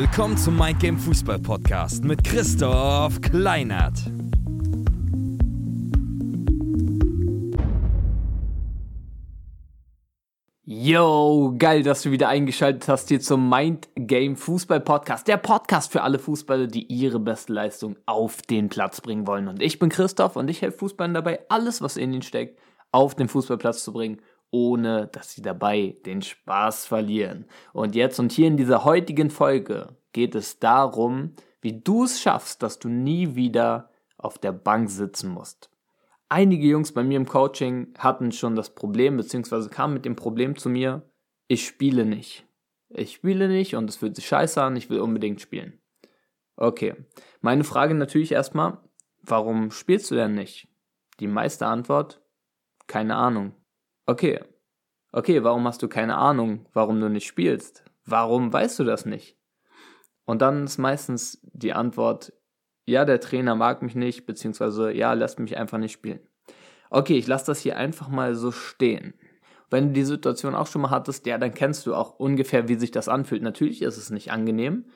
Willkommen zum Mind Game Fußball Podcast mit Christoph Kleinert. Yo, geil, dass du wieder eingeschaltet hast hier zum Mind Game Fußball Podcast. Der Podcast für alle Fußballer, die ihre beste Leistung auf den Platz bringen wollen. Und ich bin Christoph und ich helfe Fußballern dabei, alles, was in ihnen steckt, auf den Fußballplatz zu bringen, ohne dass sie dabei den Spaß verlieren. Und jetzt und hier in dieser heutigen Folge geht es darum, wie du es schaffst, dass du nie wieder auf der Bank sitzen musst. Einige Jungs bei mir im Coaching hatten schon das Problem, beziehungsweise kamen mit dem Problem zu mir, ich spiele nicht. Ich spiele nicht und es fühlt sich scheiße an, ich will unbedingt spielen. Okay, meine Frage natürlich erstmal, warum spielst du denn nicht? Die meiste Antwort, keine Ahnung. Okay, okay, warum hast du keine Ahnung, warum du nicht spielst? Warum weißt du das nicht? Und dann ist meistens die Antwort, ja, der Trainer mag mich nicht, beziehungsweise ja, lässt mich einfach nicht spielen. Okay, ich lasse das hier einfach mal so stehen. Wenn du die Situation auch schon mal hattest, ja, dann kennst du auch ungefähr, wie sich das anfühlt. Natürlich ist es nicht angenehm.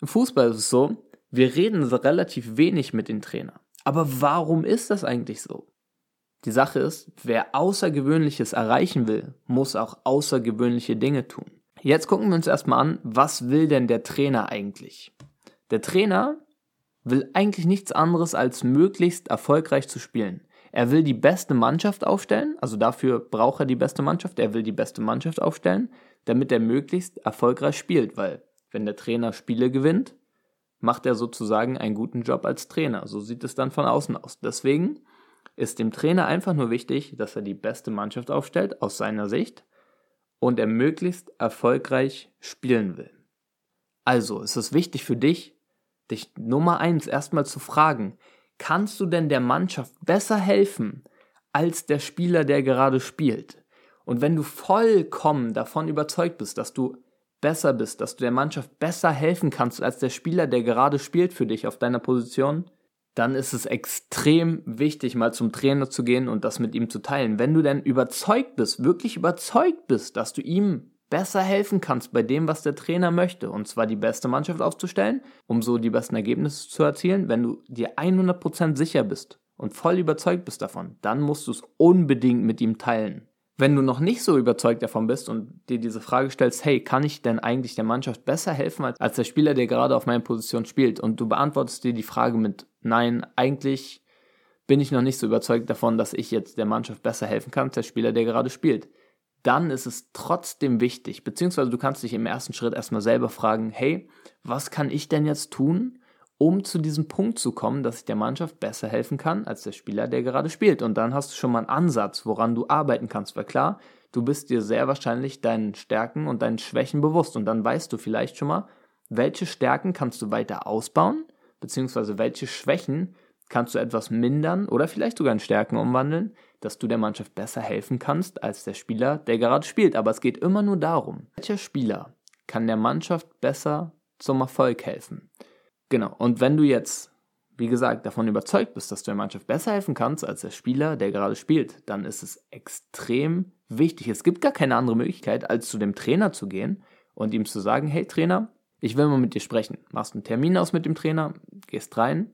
Im Fußball ist es so, wir reden relativ wenig mit den Trainern. Aber warum ist das eigentlich so? Die Sache ist, wer Außergewöhnliches erreichen will, muss auch außergewöhnliche Dinge tun. Jetzt gucken wir uns erstmal an, was will denn der Trainer eigentlich? Der Trainer will eigentlich nichts anderes als möglichst erfolgreich zu spielen. Er will die beste Mannschaft aufstellen, also dafür braucht er die beste Mannschaft, er will die beste Mannschaft aufstellen, damit er möglichst erfolgreich spielt, weil wenn der Trainer Spiele gewinnt, macht er sozusagen einen guten Job als Trainer. So sieht es dann von außen aus. Deswegen ist dem Trainer einfach nur wichtig, dass er die beste Mannschaft aufstellt, aus seiner Sicht, und er möglichst erfolgreich spielen will. Also ist es wichtig für dich, dich Nummer eins erstmal zu fragen, kannst du denn der Mannschaft besser helfen als der Spieler, der gerade spielt? Und wenn du vollkommen davon überzeugt bist, dass du besser bist, dass du der Mannschaft besser helfen kannst als der Spieler, der gerade spielt für dich auf deiner Position, dann ist es extrem wichtig, mal zum Trainer zu gehen und das mit ihm zu teilen. Wenn du denn überzeugt bist, wirklich überzeugt bist, dass du ihm besser helfen kannst bei dem, was der Trainer möchte, und zwar die beste Mannschaft aufzustellen, um so die besten Ergebnisse zu erzielen, wenn du dir 100% sicher bist und voll überzeugt bist davon, dann musst du es unbedingt mit ihm teilen. Wenn du noch nicht so überzeugt davon bist und dir diese Frage stellst, hey, kann ich denn eigentlich der Mannschaft besser helfen als der Spieler, der gerade auf meiner Position spielt? Und du beantwortest dir die Frage mit, nein, eigentlich bin ich noch nicht so überzeugt davon, dass ich jetzt der Mannschaft besser helfen kann als der Spieler, der gerade spielt dann ist es trotzdem wichtig, beziehungsweise du kannst dich im ersten Schritt erstmal selber fragen, hey, was kann ich denn jetzt tun, um zu diesem Punkt zu kommen, dass ich der Mannschaft besser helfen kann als der Spieler, der gerade spielt. Und dann hast du schon mal einen Ansatz, woran du arbeiten kannst, weil klar, du bist dir sehr wahrscheinlich deinen Stärken und deinen Schwächen bewusst und dann weißt du vielleicht schon mal, welche Stärken kannst du weiter ausbauen, beziehungsweise welche Schwächen kannst du etwas mindern oder vielleicht sogar in Stärken umwandeln, dass du der Mannschaft besser helfen kannst als der Spieler, der gerade spielt. Aber es geht immer nur darum, welcher Spieler kann der Mannschaft besser zum Erfolg helfen. Genau, und wenn du jetzt, wie gesagt, davon überzeugt bist, dass du der Mannschaft besser helfen kannst als der Spieler, der gerade spielt, dann ist es extrem wichtig. Es gibt gar keine andere Möglichkeit, als zu dem Trainer zu gehen und ihm zu sagen, hey Trainer, ich will mal mit dir sprechen. Machst einen Termin aus mit dem Trainer, gehst rein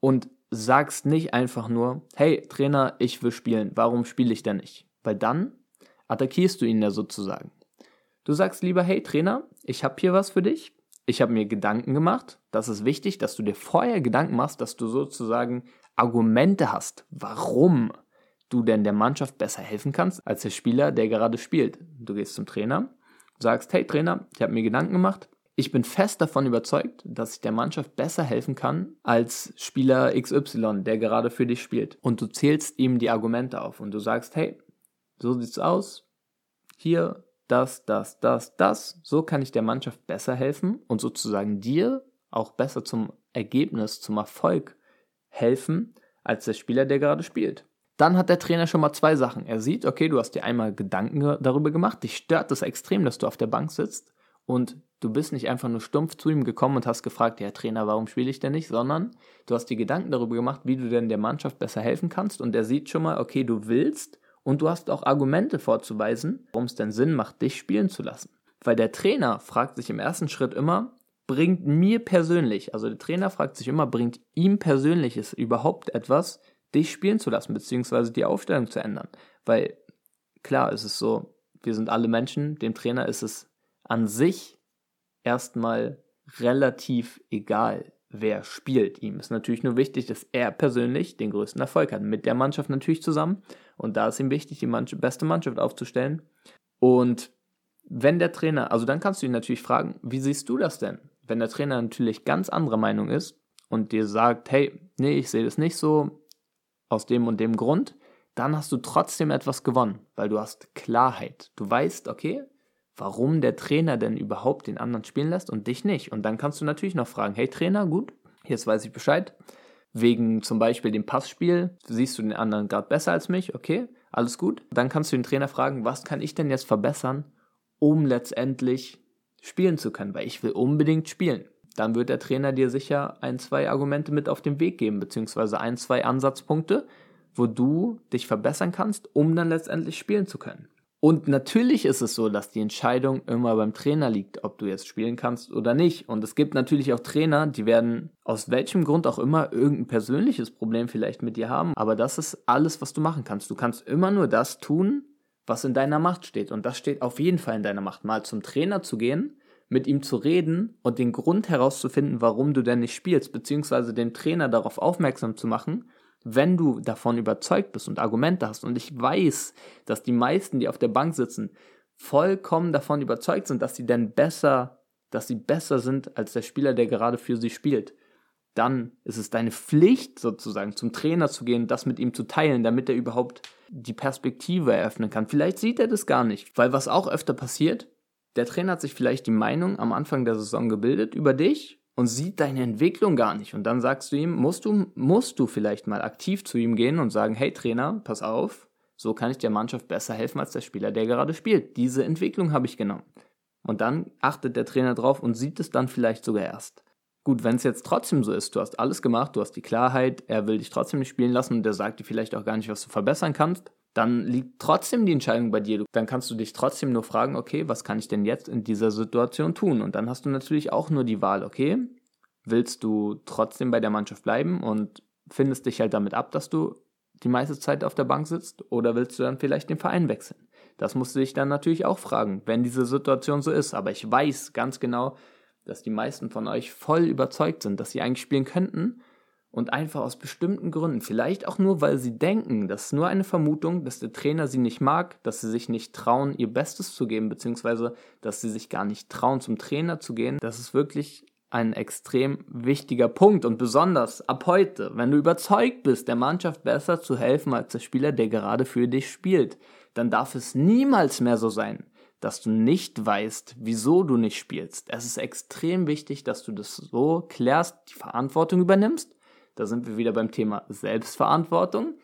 und sagst nicht einfach nur, hey Trainer, ich will spielen, warum spiele ich denn nicht? Weil dann attackierst du ihn ja sozusagen. Du sagst lieber, hey Trainer, ich habe hier was für dich. Ich habe mir Gedanken gemacht. Das ist wichtig, dass du dir vorher Gedanken machst, dass du sozusagen Argumente hast, warum du denn der Mannschaft besser helfen kannst als der Spieler, der gerade spielt. Du gehst zum Trainer, sagst, hey Trainer, ich habe mir Gedanken gemacht. Ich bin fest davon überzeugt, dass ich der Mannschaft besser helfen kann als Spieler XY, der gerade für dich spielt. Und du zählst ihm die Argumente auf und du sagst, hey, so sieht's aus. Hier, das, das, das, das. So kann ich der Mannschaft besser helfen und sozusagen dir auch besser zum Ergebnis, zum Erfolg helfen als der Spieler, der gerade spielt. Dann hat der Trainer schon mal zwei Sachen. Er sieht, okay, du hast dir einmal Gedanken darüber gemacht, dich stört es extrem, dass du auf der Bank sitzt und du bist nicht einfach nur stumpf zu ihm gekommen und hast gefragt, ja Trainer, warum spiele ich denn nicht, sondern du hast dir Gedanken darüber gemacht, wie du denn der Mannschaft besser helfen kannst und er sieht schon mal, okay, du willst und du hast auch Argumente vorzuweisen, warum es denn Sinn macht, dich spielen zu lassen. Weil der Trainer fragt sich im ersten Schritt immer, bringt mir persönlich, also der Trainer fragt sich immer, bringt ihm persönlich es überhaupt etwas, dich spielen zu lassen, beziehungsweise die Aufstellung zu ändern? Weil klar ist es so, wir sind alle Menschen, dem Trainer ist es an sich erstmal relativ egal, wer spielt. Ihm ist natürlich nur wichtig, dass er persönlich den größten Erfolg hat. Mit der Mannschaft natürlich zusammen. Und da ist ihm wichtig, die Mannschaft, beste Mannschaft aufzustellen. Und wenn der Trainer, also dann kannst du ihn natürlich fragen, wie siehst du das denn? Wenn der Trainer natürlich ganz anderer Meinung ist und dir sagt, hey, nee, ich sehe das nicht so, aus dem und dem Grund, dann hast du trotzdem etwas gewonnen, weil du hast Klarheit. Du weißt, okay, warum der Trainer denn überhaupt den anderen spielen lässt und dich nicht. Und dann kannst du natürlich noch fragen, hey Trainer, gut, jetzt weiß ich Bescheid. Wegen zum Beispiel dem Passspiel siehst du den anderen gerade besser als mich, okay, alles gut. Dann kannst du den Trainer fragen, was kann ich denn jetzt verbessern, um letztendlich spielen zu können, weil ich will unbedingt spielen. Dann wird der Trainer dir sicher ein, zwei Argumente mit auf den Weg geben, beziehungsweise ein, zwei Ansatzpunkte, wo du dich verbessern kannst, um dann letztendlich spielen zu können. Und natürlich ist es so, dass die Entscheidung immer beim Trainer liegt, ob du jetzt spielen kannst oder nicht. Und es gibt natürlich auch Trainer, die werden aus welchem Grund auch immer irgendein persönliches Problem vielleicht mit dir haben. Aber das ist alles, was du machen kannst. Du kannst immer nur das tun, was in deiner Macht steht. Und das steht auf jeden Fall in deiner Macht. Mal zum Trainer zu gehen, mit ihm zu reden und den Grund herauszufinden, warum du denn nicht spielst, beziehungsweise den Trainer darauf aufmerksam zu machen, wenn du davon überzeugt bist und Argumente hast, und ich weiß, dass die meisten, die auf der Bank sitzen, vollkommen davon überzeugt sind, dass sie denn besser, dass sie besser sind als der Spieler, der gerade für sie spielt, dann ist es deine Pflicht, sozusagen zum Trainer zu gehen, das mit ihm zu teilen, damit er überhaupt die Perspektive eröffnen kann. Vielleicht sieht er das gar nicht, weil was auch öfter passiert, der Trainer hat sich vielleicht die Meinung am Anfang der Saison gebildet über dich und sieht deine Entwicklung gar nicht. Und dann sagst du ihm, musst du, musst du vielleicht mal aktiv zu ihm gehen und sagen, hey Trainer, pass auf, so kann ich der Mannschaft besser helfen als der Spieler, der gerade spielt. Diese Entwicklung habe ich genommen. Und dann achtet der Trainer drauf und sieht es dann vielleicht sogar erst. Gut, wenn es jetzt trotzdem so ist, du hast alles gemacht, du hast die Klarheit, er will dich trotzdem nicht spielen lassen und der sagt dir vielleicht auch gar nicht, was du verbessern kannst, dann liegt trotzdem die Entscheidung bei dir. Dann kannst du dich trotzdem nur fragen, okay, was kann ich denn jetzt in dieser Situation tun? Und dann hast du natürlich auch nur die Wahl, okay, willst du trotzdem bei der Mannschaft bleiben und findest dich halt damit ab, dass du die meiste Zeit auf der Bank sitzt oder willst du dann vielleicht den Verein wechseln? Das musst du dich dann natürlich auch fragen, wenn diese Situation so ist. Aber ich weiß ganz genau, dass die meisten von euch voll überzeugt sind, dass sie eigentlich spielen könnten und einfach aus bestimmten Gründen, vielleicht auch nur, weil sie denken, das ist nur eine Vermutung, dass der Trainer sie nicht mag, dass sie sich nicht trauen, ihr Bestes zu geben, beziehungsweise dass sie sich gar nicht trauen, zum Trainer zu gehen. Das ist wirklich ein extrem wichtiger Punkt und besonders ab heute, wenn du überzeugt bist, der Mannschaft besser zu helfen als der Spieler, der gerade für dich spielt, dann darf es niemals mehr so sein, dass du nicht weißt, wieso du nicht spielst. Es ist extrem wichtig, dass du das so klärst, die Verantwortung übernimmst da sind wir wieder beim Thema Selbstverantwortung,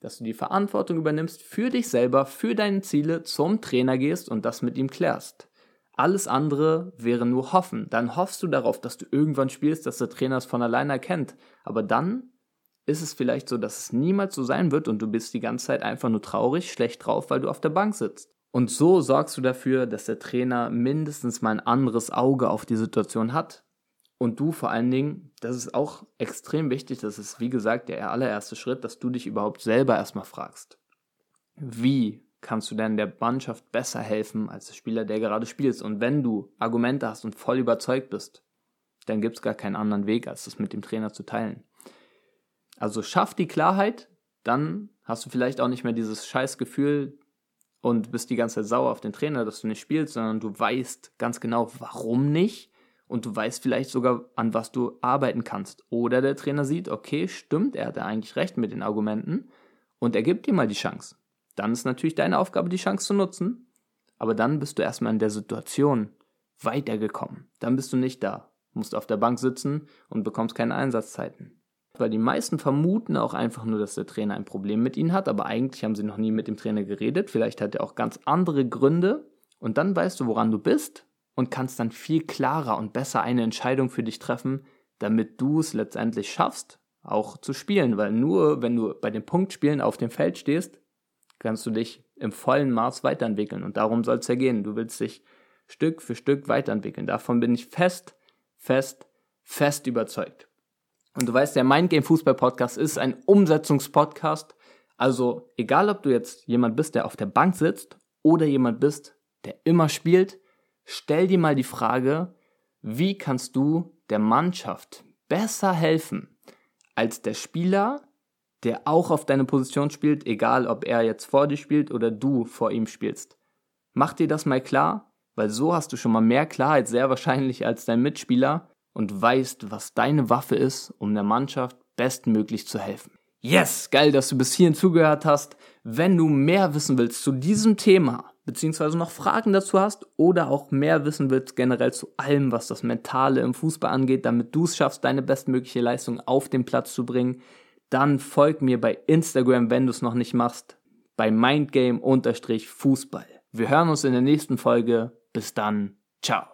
dass du die Verantwortung übernimmst für dich selber, für deine Ziele, zum Trainer gehst und das mit ihm klärst. Alles andere wäre nur hoffen. Dann hoffst du darauf, dass du irgendwann spielst, dass der Trainer es von alleine erkennt. Aber dann ist es vielleicht so, dass es niemals so sein wird und du bist die ganze Zeit einfach nur traurig, schlecht drauf, weil du auf der Bank sitzt. Und so sorgst du dafür, dass der Trainer mindestens mal ein anderes Auge auf die Situation hat, und du vor allen Dingen, das ist auch extrem wichtig, das ist wie gesagt der allererste Schritt, dass du dich überhaupt selber erstmal fragst. Wie kannst du denn der Mannschaft besser helfen als der Spieler, der gerade spielt? Und wenn du Argumente hast und voll überzeugt bist, dann gibt es gar keinen anderen Weg, als das mit dem Trainer zu teilen. Also schaff die Klarheit, dann hast du vielleicht auch nicht mehr dieses scheiß Gefühl und bist die ganze Zeit sauer auf den Trainer, dass du nicht spielst, sondern du weißt ganz genau, warum nicht und du weißt vielleicht sogar, an was du arbeiten kannst. Oder der Trainer sieht, okay, stimmt, er hatte eigentlich recht mit den Argumenten und er gibt dir mal die Chance. Dann ist natürlich deine Aufgabe, die Chance zu nutzen, aber dann bist du erstmal in der Situation weitergekommen. Dann bist du nicht da, musst auf der Bank sitzen und bekommst keine Einsatzzeiten. Weil die meisten vermuten auch einfach nur, dass der Trainer ein Problem mit ihnen hat, aber eigentlich haben sie noch nie mit dem Trainer geredet. Vielleicht hat er auch ganz andere Gründe. Und dann weißt du, woran du bist und kannst dann viel klarer und besser eine Entscheidung für dich treffen, damit du es letztendlich schaffst, auch zu spielen. Weil nur wenn du bei den Punktspielen auf dem Feld stehst, kannst du dich im vollen Maß weiterentwickeln. Und darum soll es ja gehen. Du willst dich Stück für Stück weiterentwickeln. Davon bin ich fest, fest, fest überzeugt. Und du weißt, der Mindgame Fußball Podcast ist ein Umsetzungspodcast. Also egal, ob du jetzt jemand bist, der auf der Bank sitzt oder jemand bist, der immer spielt, stell dir mal die Frage, wie kannst du der Mannschaft besser helfen als der Spieler, der auch auf deine Position spielt, egal ob er jetzt vor dir spielt oder du vor ihm spielst. Mach dir das mal klar, weil so hast du schon mal mehr Klarheit sehr wahrscheinlich als dein Mitspieler und weißt, was deine Waffe ist, um der Mannschaft bestmöglich zu helfen. Yes, geil, dass du bis hierhin zugehört hast. Wenn du mehr wissen willst zu diesem Thema, beziehungsweise noch Fragen dazu hast oder auch mehr wissen willst generell zu allem, was das Mentale im Fußball angeht, damit du es schaffst, deine bestmögliche Leistung auf den Platz zu bringen, dann folg mir bei Instagram, wenn du es noch nicht machst, bei mindgame-fußball. Wir hören uns in der nächsten Folge. Bis dann. Ciao.